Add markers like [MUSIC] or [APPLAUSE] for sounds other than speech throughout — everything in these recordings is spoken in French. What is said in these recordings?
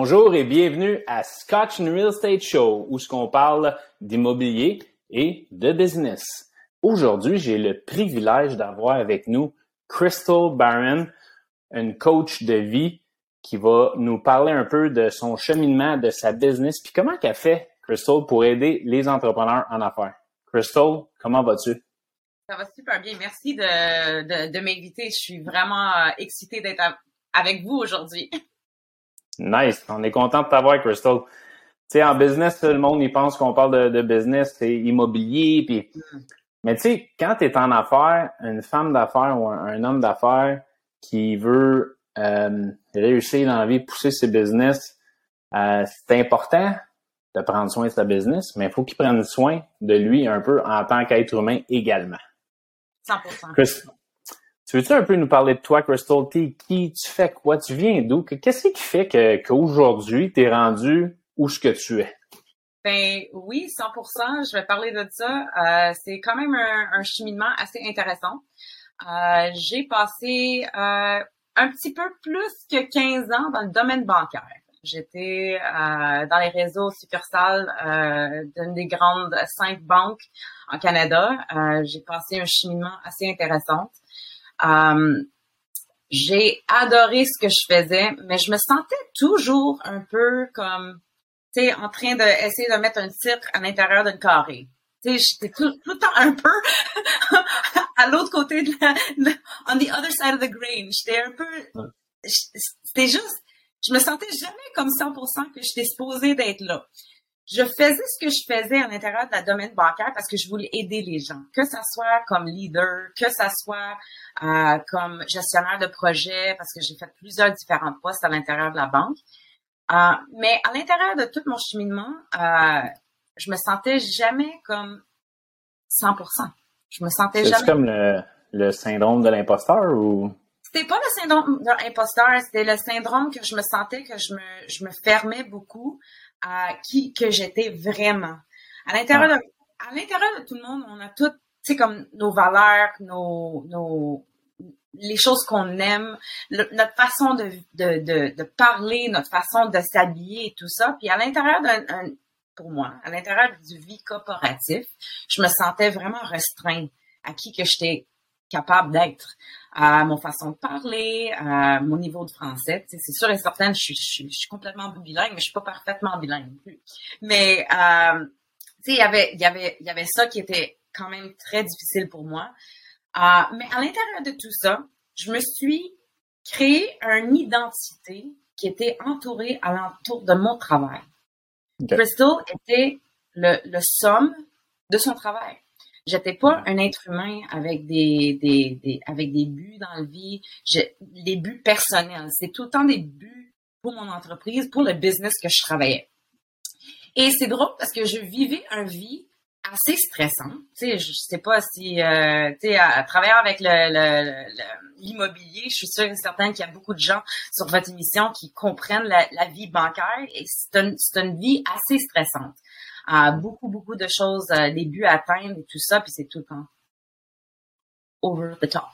Bonjour et bienvenue à Scotch Real Estate Show où ce qu'on parle d'immobilier et de business. Aujourd'hui, j'ai le privilège d'avoir avec nous Crystal Barron, une coach de vie qui va nous parler un peu de son cheminement, de sa business, puis comment qu'elle fait, Crystal, pour aider les entrepreneurs en affaires. Crystal, comment vas-tu? Ça va super bien. Merci de, de, m'inviter. Je suis vraiment euh, excitée d'être avec vous aujourd'hui. [LAUGHS] Nice. On est content de t'avoir, Crystal. Tu sais, en business, tout le monde, il pense qu'on parle de, business, c'est immobilier, puis... Mm. Mais tu sais, quand tu es en affaires, une femme d'affaires ou un, homme d'affaires qui veut euh, réussir dans la vie, pousser ses business, euh, c'est important de prendre soin de sa business, mais il faut qu'il prenne soin de lui un peu en tant qu'être humain également. 100%. Tu veux-tu un peu nous parler de toi, Crystal? T'es qui? Tu fais? Quoi? Tu viens d'où? Qu'est-ce qui fait qu'aujourd'hui, tu es rendu où ce que tu es? Ben oui, 100%. Je vais parler de ça. Euh, c'est quand même un, cheminement assez intéressant. Euh, j'ai passé euh, un petit peu plus que 15 ans dans le domaine bancaire. J'étais dans les réseaux succursales d'une des grandes cinq banques en Canada. j'ai passé un cheminement assez intéressant. J'ai adoré ce que je faisais, mais je me sentais toujours un peu comme tu en train d'essayer de, mettre un titre à l'intérieur d'un carré. Tu sais, j'étais tout, tout, le temps un peu [LAUGHS] à l'autre côté de la, on the other side of the grain. J'étais un peu, c'était juste, je me sentais jamais comme 100% que j'étais supposée d'être là. Je faisais ce que je faisais à l'intérieur de la domaine bancaire parce que je voulais aider les gens, que ça soit comme leader, que ça soit euh, comme gestionnaire de projet, parce que j'ai fait plusieurs différents postes à l'intérieur de la banque. Euh, mais à l'intérieur de tout mon cheminement, euh, je me sentais jamais comme 100%. Je me sentais jamais. C'est comme le, le syndrome de l'imposteur ou? C'était pas le syndrome de l'imposteur, c'était le syndrome que je me sentais que je me, je me fermais beaucoup à qui que j'étais vraiment. À l'intérieur ah. de, à l'intérieur de tout le monde, on a toutes, tu sais, comme nos valeurs, nos, nos, les choses qu'on aime, notre façon de, de, de, de, parler, notre façon de s'habiller et tout ça. Puis à l'intérieur d'un, pour moi, à l'intérieur du vie corporatif, je me sentais vraiment restreinte à qui que j'étais capable d'être, à mon façon de parler, à mon niveau de français. c'est sûr et certain, je suis, je, suis, complètement bilingue, mais je suis pas parfaitement bilingue non plus. Mais euh, tu sais, il y avait, y avait, y avait ça qui était quand même très difficile pour moi. Ah, mais à l'intérieur de tout ça, je me suis créé une identité qui était entourée alentour de mon travail. Crystal était le, le somme de son travail. J'étais pas un être humain avec des, des, des avec des buts dans la vie, les buts personnels. C'est tout le temps des buts pour mon entreprise, pour le business que je travaillais. Et c'est drôle parce que je vivais une vie assez stressant. Tu sais, je sais pas si, euh, tu sais, à, avec l'immobilier, je suis sûre et certaine qu'il y a beaucoup de gens sur votre émission qui comprennent la, vie bancaire et c'est une, une, vie assez stressante. Euh, beaucoup, beaucoup de choses, euh, des buts à atteindre et tout ça, puis c'est tout le temps over the top.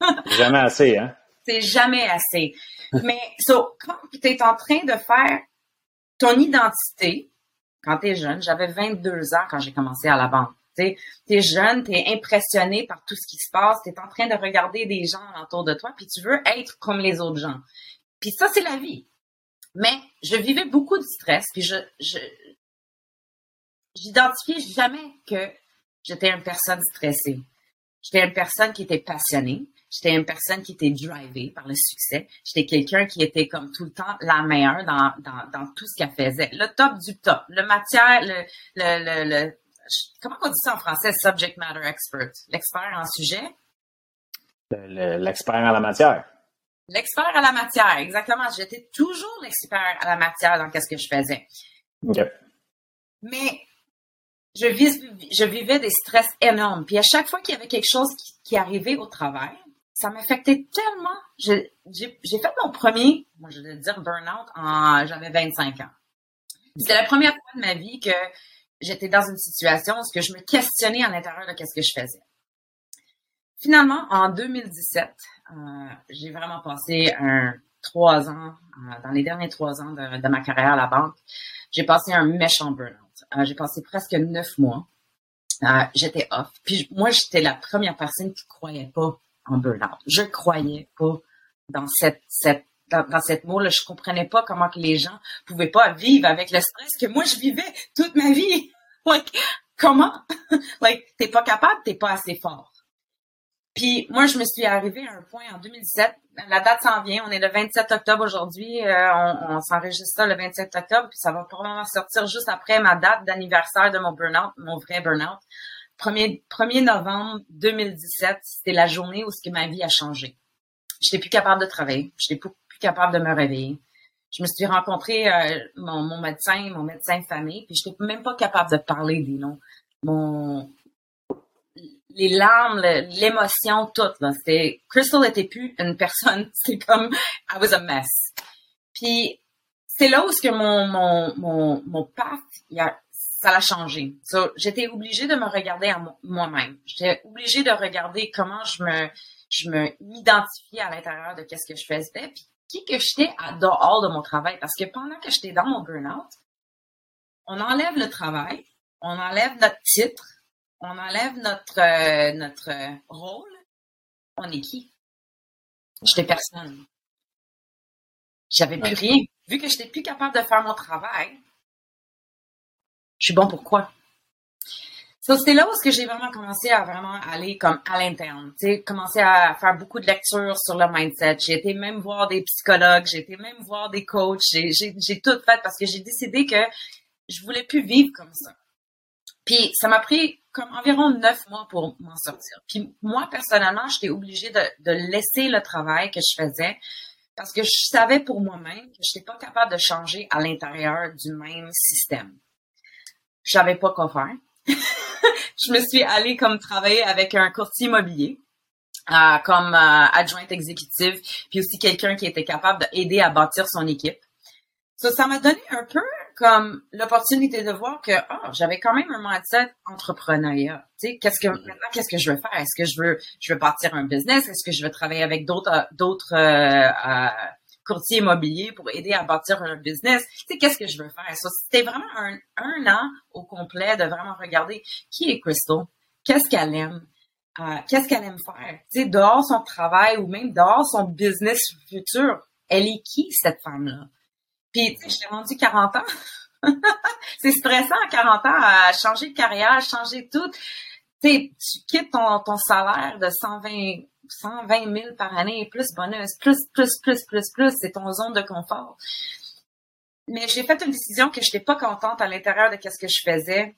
[LAUGHS] jamais assez, hein? C'est jamais assez. Mais, so, quand tu es en train de faire ton identité, quand tu es jeune, j'avais 22 ans quand j'ai commencé à la banque. Tu es jeune, tu es impressionné par tout ce qui se passe, tu es en train de regarder des gens autour de toi, puis tu veux être comme les autres gens. Puis ça, c'est la vie. Mais je vivais beaucoup de stress, puis je, je j'identifiais jamais que j'étais une personne stressée. J'étais une personne qui était passionnée. J'étais une personne qui était drivée par le succès. J'étais quelqu'un qui était comme tout le temps la meilleure dans, dans, dans tout ce qu'elle faisait. Le top du top. Le matière, le, le, le, comment on dit ça en français? Subject matter expert. L'expert en sujet? L'expert en la matière. L'expert à la matière, exactement. J'étais toujours l'expert à la matière dans ce que je faisais. Mais je, je vivais des stress énormes. Puis à chaque fois qu'il y avait quelque chose qui, qui arrivait au travail, ça m'affectait tellement. J'ai fait mon premier, moi je vais dire burn-out, en j'avais 25 ans. C'est la première fois de ma vie que j'étais dans une situation où je me questionnais à l'intérieur de ce que je faisais. Finalement, en 2017, euh, j'ai vraiment passé un, trois ans, euh, dans les derniers trois ans de, ma carrière à la banque, j'ai passé un méchant burn-out. J'ai passé presque neuf mois. j'étais off. Puis moi, j'étais la première personne qui croyait pas en burn-out. Je croyais pas dans cette, cette dans, cette mot-là, je comprenais pas comment que les gens pouvaient pas vivre avec le stress que moi je vivais toute ma vie. [LAUGHS] like, comment? [LAUGHS] like, t'es pas capable, t'es pas assez fort. Puis moi, je me suis arrivée à un point en 2017. La date s'en vient. On est le 27 octobre aujourd'hui. Euh, on, on s'enregistre le 27 octobre. Puis ça va probablement sortir juste après ma date d'anniversaire de mon burn-out, mon vrai burn-out. 1er, 1er novembre 2017, c'était la journée où ce que ma vie a changé. J'étais plus capable de travailler. J'étais plus, capable de me réveiller. Je me suis rencontré euh, mon, mon, médecin, mon médecin de famille, puis j'étais même pas capable de parler, dis non. Mon les larmes, l'émotion, tout. Là. C'était Crystal n'était plus une personne. [LAUGHS] C'est comme I was a mess. Puis c'est là où ce que mon mon mon mon path, ça l'a changé. So, j'étais obligée de me regarder à moi-même. J'étais obligée de regarder comment je me je me m'identifiais à l'intérieur de qu'est-ce que je faisais, puis qui que j'étais dehors de mon travail. Parce que pendant que j'étais dans mon burn-out, on enlève le travail, on enlève notre titre, on enlève notre, euh, notre rôle, on est qui? J'étais personne. J'avais plus rien. Vu que j'étais plus capable de faire mon travail, je suis bon pour quoi? So, c'était là où que j'ai vraiment commencé à vraiment aller comme à l'interne, tu sais, commencer à faire beaucoup de lectures sur le mindset. J'ai été même voir des psychologues, j'ai été même voir des coachs, j'ai tout fait parce que j'ai décidé que je voulais plus vivre comme ça. Puis ça m'a pris comme environ neuf mois pour m'en sortir. Puis moi, personnellement, j'étais obligée de, laisser le travail que je faisais parce que je savais pour moi-même que je n'étais pas capable de changer à l'intérieur du même système. Je savais pas quoi faire. [LAUGHS] je me suis allée comme travailler avec un courtier immobilier. Euh, comme euh, adjointe exécutive, puis aussi quelqu'un qui était capable d'aider à bâtir son équipe. Ça, ça m'a donné un peu comme l'opportunité de voir que oh, j'avais quand même un mindset entrepreneuriat. Tu sais, qu'est-ce que mm-hmm. maintenant qu'est-ce que je veux faire? Est-ce que je veux je veux bâtir un business? Est-ce que je veux travailler avec d'autres d'autres euh, euh, courtiers immobiliers pour aider à bâtir un business? Tu sais, qu'est-ce que je veux faire? Ça, c'était vraiment un, un an au complet de vraiment regarder qui est Crystal, qu'est-ce qu'elle aime, euh, qu'est-ce qu'elle aime faire? Tu sais, dehors son travail ou même dehors son business futur, elle est qui cette femme là puis, tu sais, j'ai rendu 40 ans. [LAUGHS] c'est stressant à 40 ans à changer de carrière, changer tout. Tu sais, tu quittes ton, ton salaire de 120, 120 000 par année, plus bonus, plus, plus, plus, plus, plus, c'est ton zone de confort. Mais j'ai fait une décision que je n'étais pas contente à l'intérieur de ce que je faisais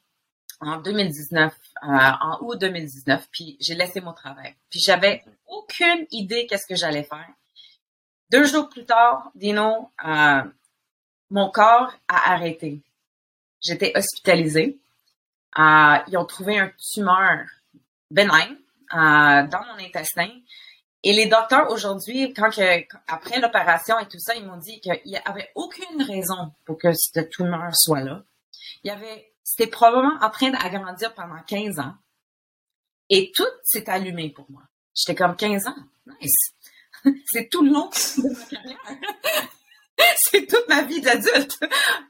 en 2019, euh, en août 2019, puis j'ai laissé mon travail. Puis j'avais aucune idée qu'est-ce que j'allais faire. Deux jours plus tard, Dino, euh, mon corps a arrêté. J'étais hospitalisée. Euh, ils ont trouvé un tumeur bénin euh, dans mon intestin. Et les docteurs aujourd'hui, après l'opération et tout ça, ils m'ont dit qu'il n'y avait aucune raison pour que cette tumeur soit là. Il avait, c'était probablement en train d'agrandir pendant 15 ans. Et tout s'est allumé pour moi. J'étais comme 15 ans? Nice. [LAUGHS] C'est tout le long de ma carrière. [LAUGHS] c'est toute ma vie d'adulte.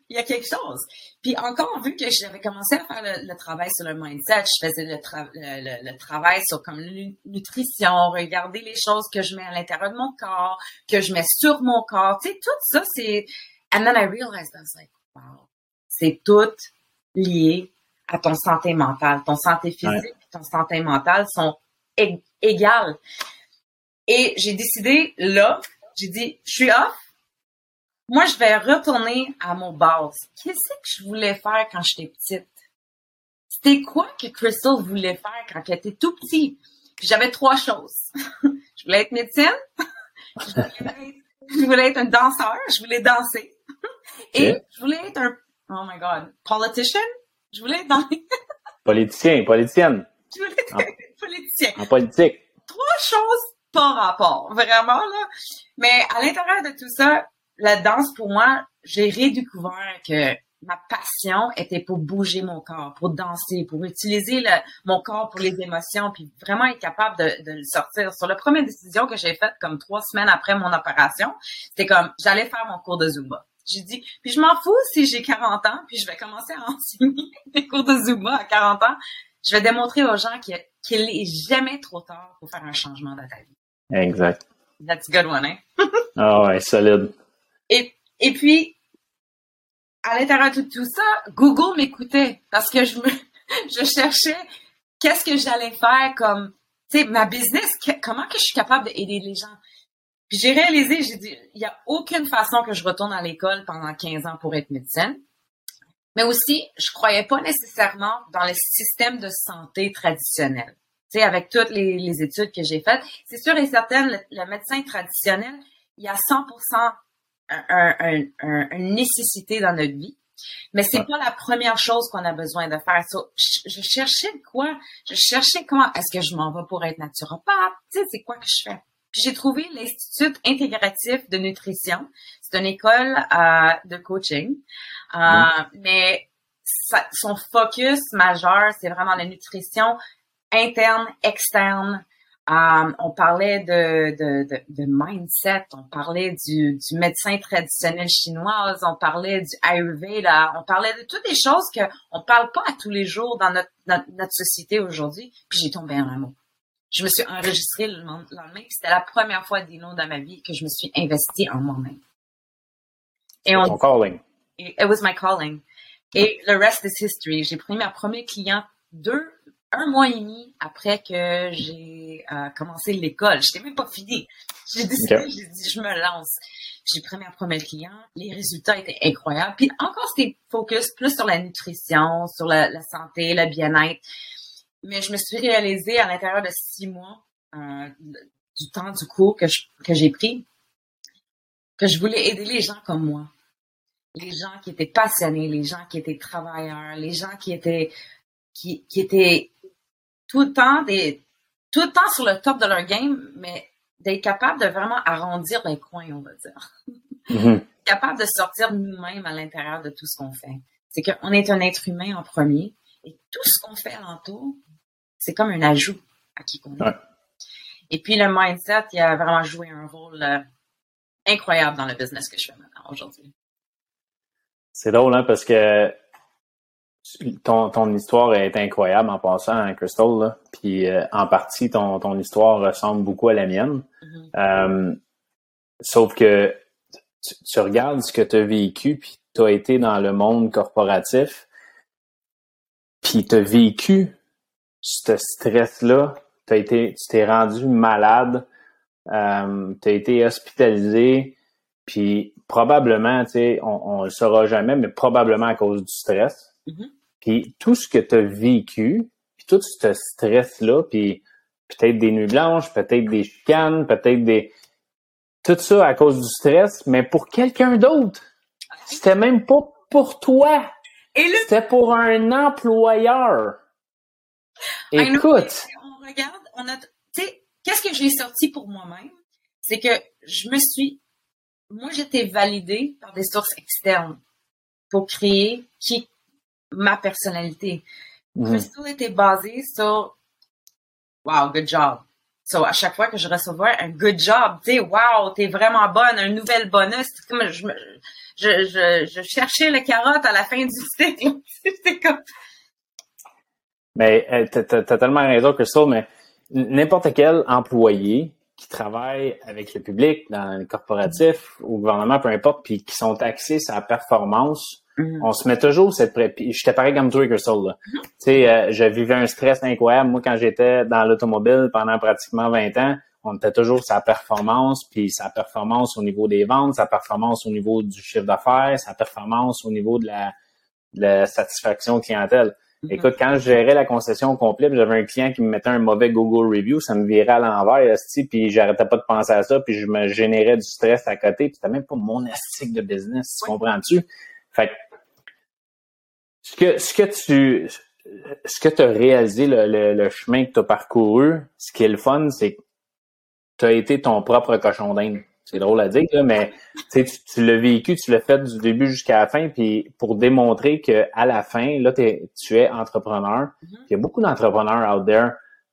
Il y a quelque chose. Puis encore, vu que j'avais commencé à faire le, travail sur le mindset, je faisais le, le, travail sur comme nutrition, regarder les choses que je mets à l'intérieur de mon corps, que je mets sur mon corps. Tu sais, tout ça, c'est... And then I realized, I was like, wow, c'est tout lié à ton santé mentale. Ton santé physique et ton santé mentale sont égales. Et j'ai décidé, là, j'ai dit, je suis off, moi, je vais retourner à mon base. Qu'est-ce que je voulais faire quand j'étais petite? C'était quoi que Crystal voulait faire quand elle était tout petit? J'avais trois choses. [LAUGHS] je voulais être médecine, [LAUGHS] je voulais être, un danseur, je voulais danser, et je voulais être un, oh my god, politician? Je voulais être dans [LAUGHS] Politicien, politicienne. Je voulais être politicien. En politique. Trois choses par rapport, vraiment, là. Mais à l'intérieur de tout ça, la danse, pour moi, j'ai redécouvert que ma passion était pour bouger mon corps, pour danser, pour utiliser mon corps pour les émotions, puis vraiment être capable de, de le sortir. Sur la première décision que j'ai faite, comme trois semaines après mon opération, c'était comme j'allais faire mon cours de Zumba. J'ai dit, puis je m'en fous si j'ai 40 ans, puis je vais commencer à [LAUGHS] enseigner des cours de Zumba à 40 ans. Je vais démontrer aux gens qu'il n'est jamais trop tard pour faire un changement dans ta vie. Exact. That's a good one, hein? [LAUGHS] Ah ouais, solide. Et, puis, à l'intérieur de tout ça, Google m'écoutait parce que je [LAUGHS] cherchais qu'est-ce que j'allais faire comme, tu sais, ma business, comment que je suis capable d'aider les gens. Puis j'ai réalisé, j'ai dit, il y a aucune façon que je retourne à l'école pendant 15 ans pour être médecin. Mais aussi, je croyais pas nécessairement dans le système de santé traditionnel. Tu sais, avec toutes les, les études que j'ai faites, c'est sûr et certain, le, médecin traditionnel, il y a 100% une nécessité dans notre vie. Mais c'est pas la première chose qu'on a besoin de faire. je, cherchais quoi? Je cherchais comment est-ce que je m'en vais pour être naturopathe? Tu sais, c'est quoi que je fais? Puis j'ai trouvé l'Institut intégratif de nutrition. C'est une école euh, de coaching. Euh, mm. Mais son focus majeur, c'est vraiment la nutrition interne, externe, Um, on parlait de, de, de, de, mindset, on parlait du, du médecin traditionnel chinois, on parlait du Ayurveda, on parlait de toutes les choses que on parle pas à tous les jours dans notre, notre, société aujourd'hui. Puis j'ai tombé en amour. Je me suis enregistrée le lendemain, c'était la première fois, Dino, dans ma vie que je me suis investie en moi-même. Et on, calling. It was my calling. Et le rest is history. J'ai pris ma première cliente deux un mois et demi après que j'ai euh, commencé l'école. Je n'étais même pas fini. J'ai décidé, j'ai dit, je me lance. J'ai pris mes premiers clients. Les résultats étaient incroyables. Puis encore, c'était focus plus sur la nutrition, sur la, santé, le bien-être. Mais je me suis réalisée à l'intérieur de six mois euh, du temps du cours que, que j'ai pris que je voulais aider les gens comme moi. Les gens qui étaient passionnés, les gens qui étaient travailleurs, les gens qui étaient qui, qui étaient tout le temps des, tout le temps sur le top de leur game, mais d'être capable de vraiment arrondir les coins, on va dire. Mm-hmm. [LAUGHS] capable de sortir nous-mêmes à l'intérieur de tout ce qu'on fait. C'est qu'on est un être humain en premier et tout ce qu'on fait alentour, c'est comme un ajout à qui qu'on est. Et puis le mindset, il a vraiment joué un rôle euh, incroyable dans le business que je fais maintenant aujourd'hui. C'est drôle, hein, parce que ton, ton histoire est incroyable en passant, hein, Crystal. Là. Puis euh, en partie, ton, ton histoire ressemble beaucoup à la mienne. Mm-hmm. Euh, sauf que tu, regardes ce que tu as vécu, puis tu as été dans le monde corporatif, puis tu as vécu ce stress-là. Tu t'es rendu malade, euh, tu as été hospitalisé, puis probablement, tu sais, on, on le saura jamais, mais probablement à cause du stress. Mm-hmm. Puis tout ce que tu as vécu, puis tout ce stress-là, puis peut-être des nuits blanches, peut-être des chicanes, peut-être des... Tout ça à cause du stress, mais pour quelqu'un d'autre. C'était même pas pour toi. C'était pour un employeur. Écoute. On regarde, on a, tu sais, qu'est-ce que j'ai sorti pour moi-même? C'est que je me suis, moi, j'étais validée par des sources externes pour créer qui, ma personnalité. Mm. Crystal était basé sur Wow, good job. So, à chaque fois que je recevais un good job, tu sais, wow, t'es vraiment bonne, un nouvel bonus, comme je, je, je, je, cherchais la carotte à la fin du [LAUGHS] stick. C'était comme. Mais euh, t'as as, tellement raison, Crystal, mais n'importe quel employé qui travaille avec le public, dans le corporatif, au gouvernement, peu importe, puis qui sont axés sur la performance, On se met toujours cette pré... J'étais pareil comme toi, Crystal. Là. Tu sais, euh, je vivais un stress incroyable. Moi, quand j'étais dans l'automobile pendant pratiquement 20 ans, on était toujours sa performance, puis sa performance au niveau des ventes, sa performance au niveau du chiffre d'affaires, sa performance au niveau de la, de la satisfaction clientèle. Mm-hmm. Écoute, quand je gérais la concession complète, j'avais un client qui me mettait un mauvais Google review, ça me virait à l'envers, puis j'arrêtais pas de penser à ça, puis je me générais du stress à côté, puis c'était même pas mon astique de business, tu comprends-tu? Fait ce que, ce que tu, ce que tu as réalisé, le, le, chemin que tu as parcouru, ce qui est le fun, c'est que tu as été ton propre cochon d'Inde. c'est drôle à dire, mais tu, tu l'as vécu, tu l'as fait du début jusqu'à la fin, puis pour démontrer que à la fin, là, tu es entrepreneur. Mm-hmm. Il y a beaucoup d'entrepreneurs out there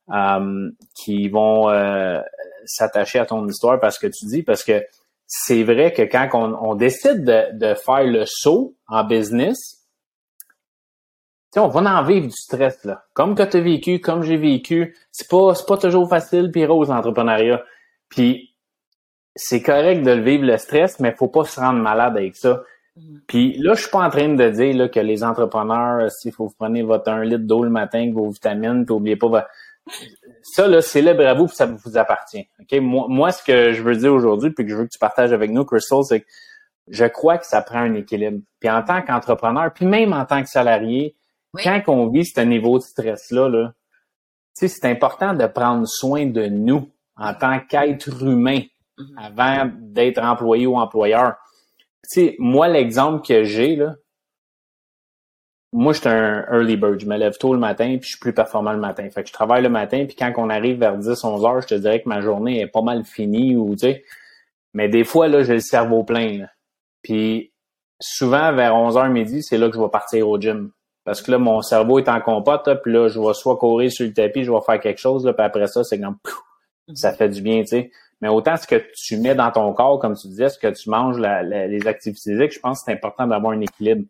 um, qui vont euh, s'attacher à ton histoire parce que tu dis, parce que c'est vrai que quand on, décide de, de, faire le saut en business, on va en vivre du stress, là. Comme que tu as vécu, comme j'ai vécu. C'est pas, c'est pas toujours facile puis rose, l'entrepreneuriat. Puis, c'est correct de le vivre, le stress, mais faut pas se rendre malade avec ça. Mm-hmm. Puis là, je suis pas en train de dire là, que les entrepreneurs, s'il faut vous prenez votre 1 litre d'eau le matin, vos vitamines, puis oubliez pas ça, là, célèbre à vous, puis ça vous appartient. OK? Moi, moi, ce que je veux dire aujourd'hui, puis que je veux que tu partages avec nous, Crystal, c'est que je crois que ça prend un équilibre. Puis en tant qu'entrepreneur, puis même en tant que salarié, quand on vit ce niveau de stress-là, là, c'est important de prendre soin de nous en tant qu'être humain mm-hmm. avant d'être employé ou employeur. sais, moi, l'exemple que j'ai, là, moi, je suis un early bird. Je me lève tôt le matin, puis je suis plus performant le matin. Fait que je travaille le matin, puis quand on arrive vers 10, 11 heures, je te dirais que ma journée est pas mal finie ou, tu sais. Mais des fois, là, j'ai le cerveau plein, Puis souvent, vers 11 h midi, c'est là que je vais partir au gym. Parce que là, mon cerveau est en compote, puis là, je vais soit courir sur le tapis, je vais faire quelque chose, là, puis après ça, c'est comme, ça fait du bien, tu sais. Mais autant ce que tu mets dans ton corps, comme tu disais, ce que tu manges, les activités physiques, je pense que c'est important d'avoir un équilibre.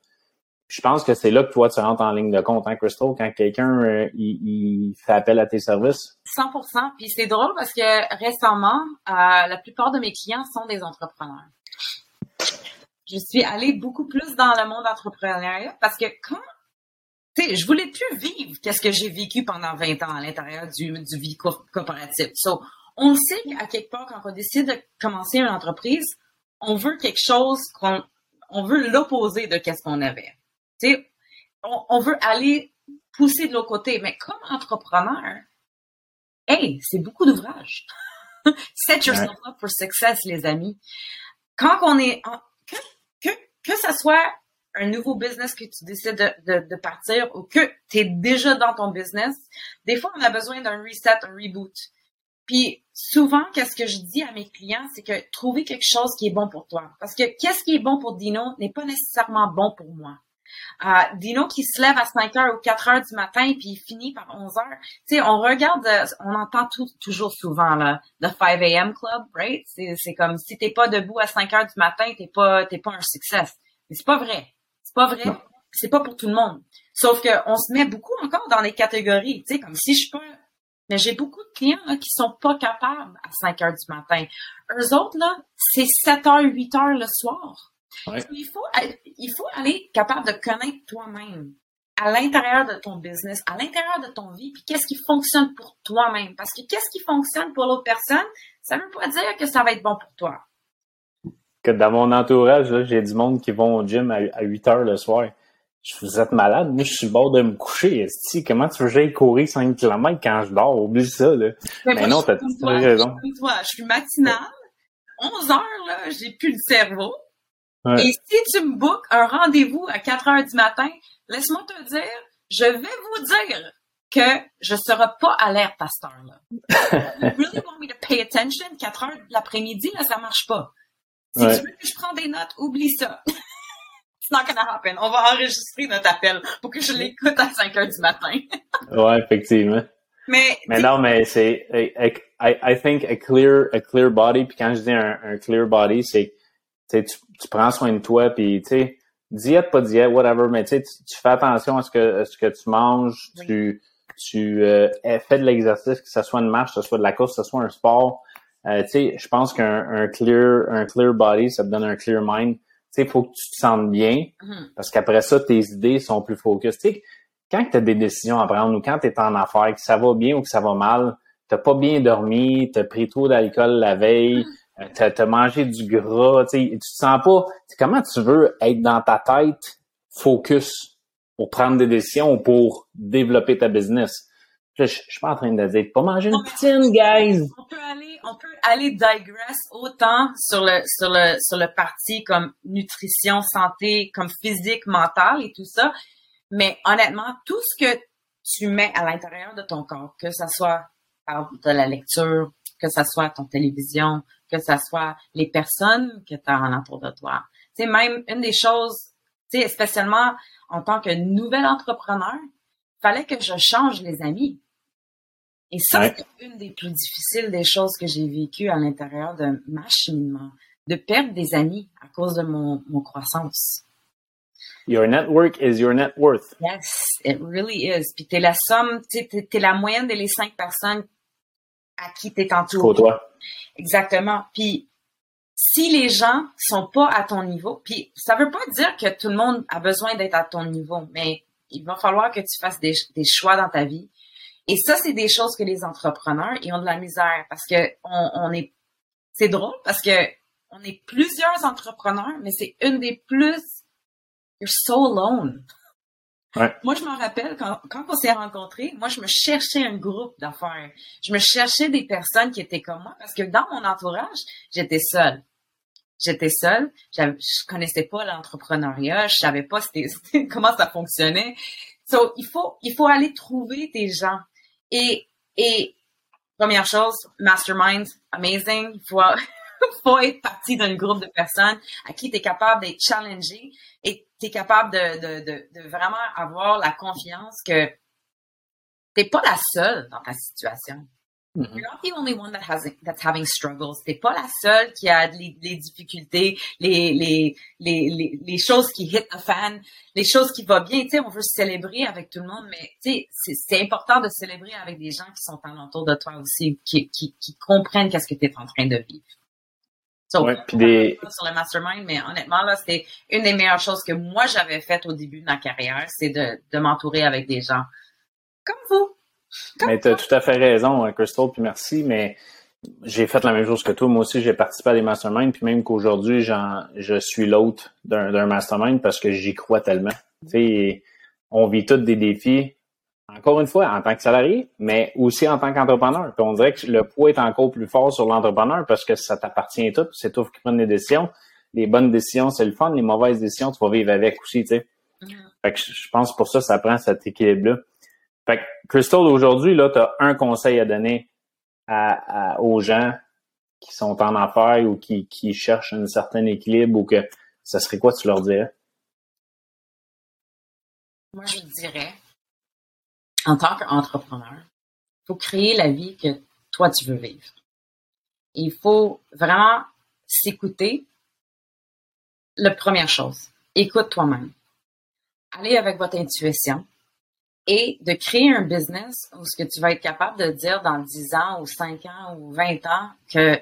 je pense que c'est là que toi, tu rentres en ligne de compte, hein, Crystal, quand quelqu'un euh, il, fait appel à tes services? 100% Puis c'est drôle parce que récemment, euh, la plupart de mes clients sont des entrepreneurs. Je suis allée beaucoup plus dans le monde entrepreneurial parce que quand sais, je voulais plus vivre qu'est-ce que j'ai vécu pendant 20 ans à l'intérieur du, du vie coopérative. So, on sait qu'à quelque part, quand on décide de commencer une entreprise, on veut quelque chose qu'on, on veut l'opposé de qu'est-ce qu'on avait. Tu sais, on, on, veut aller pousser de l'autre côté. Mais comme entrepreneur, hey, c'est beaucoup d'ouvrage. [LAUGHS] Set yourself up for success, les amis. Quand on est, que, que, que ça soit un nouveau business que tu décides de, partir ou que tu es déjà dans ton business, des fois, on a besoin d'un reset, un reboot. Puis souvent, qu'est-ce que je dis à mes clients, c'est que trouver quelque chose qui est bon pour toi. Parce que qu'est-ce qui est bon pour Dino n'est pas nécessairement bon pour moi. Euh, Dino qui se lève à 5 heures ou 4 heures du matin puis il finit par 11 heures. Tu sais, on regarde, euh, on entend toujours souvent là, le 5 a.m. club, right? C'est comme si t'es pas debout à 5 heures du matin, t'es pas, pas un succès. Mais c'est pas vrai. C'est pas vrai. C'est pas pour tout le monde. Sauf qu'on se met beaucoup encore dans les catégories, tu sais, comme si je peux. Mais j'ai beaucoup de clients là, qui sont pas capables à 5 heures du matin. Eux autres, là, c'est 7 heures, 8 heures le soir. Il, faut, il faut aller capable de connaître toi-même à l'intérieur de ton business, à l'intérieur de ton vie, puis qu'est-ce qui fonctionne pour toi-même. Parce que qu'est-ce qui fonctionne pour l'autre personne, ça veut pas dire que ça va être bon pour toi que dans mon entourage, j'ai du monde qui vont au gym à, 8 heures le soir. Je vous êtes malade, moi je suis bord de me coucher. Comment tu veux que j'aille courir 5 km quand je dors? Oublie ça, là. Mais, non, t'as tout raison. Je suis matinale, 11 heures, là, j'ai plus le cerveau. Et si tu me bookes un rendez-vous à 4 heures du matin, laisse-moi te dire, je vais vous dire que je serai pas alerte à cette heure-là. [LAUGHS] you really want me to pay attention? 4 heures de l'après-midi, là, ça marche pas. Si tu veux que je prends des notes, oublie ça. [LAUGHS] It's not gonna happen. On va enregistrer notre appel pour que je l'écoute à 5 heures du matin. [LAUGHS] ouais, effectivement. Mais, mais non, mais c'est, I, I think a clear, a clear body, puis quand je dis un, un clear body, c'est, tu, tu prends soin de toi, puis tu sais, diète, pas diète, whatever, mais tu, tu fais attention à ce que, à ce que tu manges, tu, tu euh, fais de l'exercice, que ce soit une marche, que ce soit de la course, que ce soit un sport, euh, tu sais, je pense qu'un un clear, un clear body, ça te donne un clear mind. Tu sais, il faut que tu te sentes bien, mm-hmm. parce qu'après ça, tes idées sont plus focus. Tu quand tu as des décisions à prendre ou quand tu es en affaires, que ça va bien ou que ça va mal, t'as pas bien dormi, t'as pris trop d'alcool la veille, mm. euh, t'as as mangé du gras, tu tu te sens pas. Comment tu veux être dans ta tête focus pour prendre des décisions ou pour développer ta business? Je, je, suis pas en train de dire, pas manger une poutine, guys. On peut aller, on peut aller digress autant sur le, sur le, sur le parti comme nutrition, santé, comme physique, mental et tout ça. Mais honnêtement, tout ce que tu mets à l'intérieur de ton corps, que ça soit par de la lecture, que ça soit ton télévision, que ce soit les personnes que tu as en entour de toi. Tu sais, même une des choses, tu sais, spécialement en tant que nouvel entrepreneur, fallait que je change les amis. Et ça, c'est une des plus difficiles des choses que j'ai vécues à l'intérieur de ma cheminement, de perdre des amis à cause de mon, mon croissance. Your network is your net worth. Yes, it really is. Puis t'es la somme, t'es, t'es la moyenne des cinq personnes à qui t'es entouré. toi. Exactement. Puis si les gens sont pas à ton niveau, puis ça veut pas dire que tout le monde a besoin d'être à ton niveau, mais il va falloir que tu fasses des, des choix dans ta vie. Et ça, c'est des choses que les entrepreneurs, ils ont de la misère parce que on, on est, c'est drôle parce que on est plusieurs entrepreneurs, mais c'est une des plus, you're so alone. Moi, je me rappelle quand, quand on s'est rencontrés, moi, je me cherchais un groupe d'affaires. Je me cherchais des personnes qui étaient comme moi parce que dans mon entourage, j'étais seule. J'étais seule. Je connaissais pas l'entrepreneuriat. Je savais pas [LAUGHS] comment ça fonctionnait. So, il faut, il faut aller trouver des gens. Et, et, première chose, mastermind, amazing. Il faut, [LAUGHS] faut être partie d'un groupe de personnes à qui tu es capable d'être challengé et tu es capable de, de, de, de, vraiment avoir la confiance que t'es pas la seule dans ta situation. Mm -hmm. You're not the only one that has that's having struggles. T'es pas la seule qui a les, les difficultés, les, les, les, les, choses qui hit the fan, les choses qui vont bien. Tu sais, on veut célébrer avec tout le monde, mais tu sais, c'est important de célébrer avec des gens qui sont alentour de toi aussi, qui, qui, qui comprennent qu'est-ce que tu es en train de vivre. So, ouais, puis des... sur le mastermind, mais honnêtement, là, c'était une des meilleures choses que moi j'avais faites au début de ma carrière, c'est de, de m'entourer avec des gens comme vous. Mais tu as tout à fait raison, hein, Crystal, puis merci, mais j'ai fait la même chose que toi. Moi aussi, j'ai participé à des masterminds, puis même qu'aujourd'hui, je suis l'hôte d'un mastermind parce que j'y crois tellement. Tu sais, on vit tous des défis encore une fois, en tant que salarié, mais aussi en tant qu'entrepreneur. on dirait que le poids est encore plus fort sur l'entrepreneur parce que ça t'appartient tout, c'est toi qui prends les décisions. Les bonnes décisions, c'est le fun. Les mauvaises décisions, tu vas vivre avec aussi, tu sais. Mm-hmm. Fait que je pense pour ça, ça prend cet équilibre-là. Fait que, Crystal, aujourd'hui, tu as un conseil à donner aux gens qui sont en affaires ou qui, qui cherchent un certain équilibre ou que ça serait quoi tu leur dirais? Moi, je dirais, en tant qu'entrepreneur, il faut créer la vie que toi tu veux vivre. Il faut vraiment s'écouter. La première chose, écoute toi-même. Allez avec votre intuition et de créer un business où ce que tu vas être capable de dire dans 10 ans ou 5 ans ou 20 ans que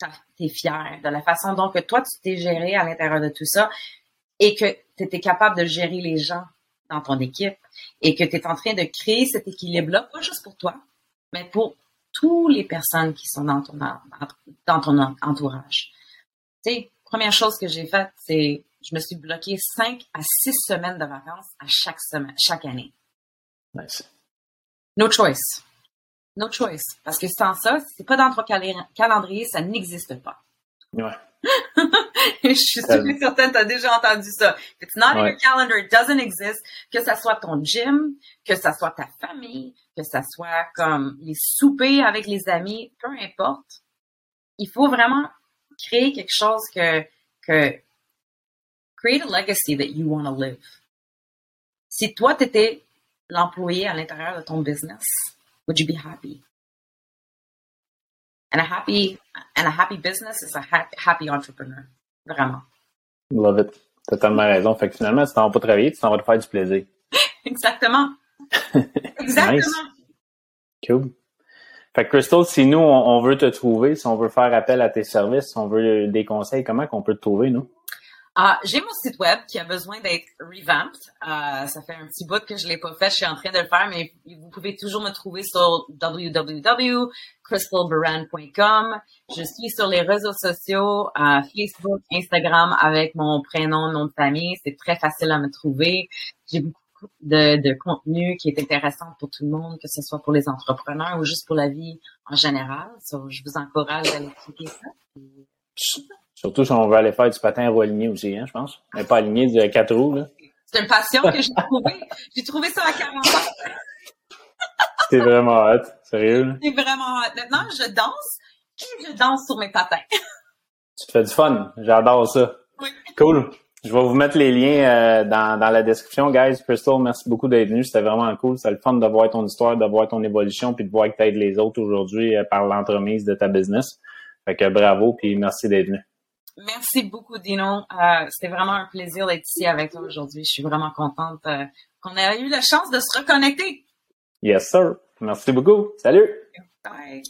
tu es fier de la façon dont que toi tu t'es géré à l'intérieur de tout ça et que tu étais capable de gérer les gens dans ton équipe et que tu es en train de créer cet équilibre-là, pas juste pour toi, mais pour toutes les personnes qui sont dans ton, entourage. Tu sais, première chose que j'ai faite, c'est je me suis bloqué cinq à six semaines de vacances à chaque semaine, chaque année. Nice. No choice. No choice. Parce que sans ça, c'est pas dans ton calendrier, ça n'existe pas. Ouais. [LAUGHS] je suis certaine, tu as déjà entendu ça. It's not in your calendar, it doesn't exist. Que ça soit ton gym, que ça soit ta famille, que ça soit comme les soupers avec les amis, peu importe. Il faut vraiment créer quelque chose que, que, create a legacy that you want to live. Si toi, tu étais l'employé à l'intérieur de ton business, would you be happy? And a happy and a happy business is a happy entrepreneur. Vraiment. Love it. T'as tellement raison. Fait que finalement, tu t'en vas pas travailler, tu t'en vas te faire du plaisir. [LAUGHS] Exactement. [LAUGHS] Exactement. nice. Cool. Fait que Crystal, si nous, on, veut te trouver, si on veut faire appel à tes services, si on veut des conseils, comment qu'on peut te trouver, nous? Uh, j'ai mon site web qui a besoin d'être revamped. Uh, ça fait un petit bout que je l'ai pas fait. Je suis en train de le faire, mais vous pouvez toujours me trouver sur www.crystalbaran.com. Je suis sur les réseaux sociaux, uh, Facebook, Instagram avec mon prénom, nom de famille. C'est très facile à me trouver. J'ai beaucoup de, de contenu qui est intéressant pour tout le monde, que ce soit pour les entrepreneurs ou juste pour la vie en général. je vous encourage à aller cliquer ça. Surtout si on veut aller faire du patin à aligné aussi, hein, je pense. Mais pas aligné de quatre roues, là. C'est une passion que j'ai trouvée. J'ai trouvé ça à 40 ans. C'est vraiment hot, sérieux. C'est vraiment hot. Maintenant, je danse, et je danse sur mes patins? tu te fais du fun. J'adore ça. Oui. Cool. Je vais vous mettre les liens euh, dans, dans la description, guys. Crystal, merci beaucoup d'être venu. C'était vraiment cool. C'est le fun de voir ton histoire, de voir ton évolution, puis de voir que tu aides les autres aujourd'hui euh, par l'entremise de ta business. Fait que bravo, puis merci d'être venu. Merci beaucoup, Dino. Euh, C'était vraiment un plaisir d'être ici avec toi aujourd'hui. Je suis vraiment contente euh, qu'on ait eu la chance de se reconnecter. Yes, sir. Merci beaucoup. Salut. Bye.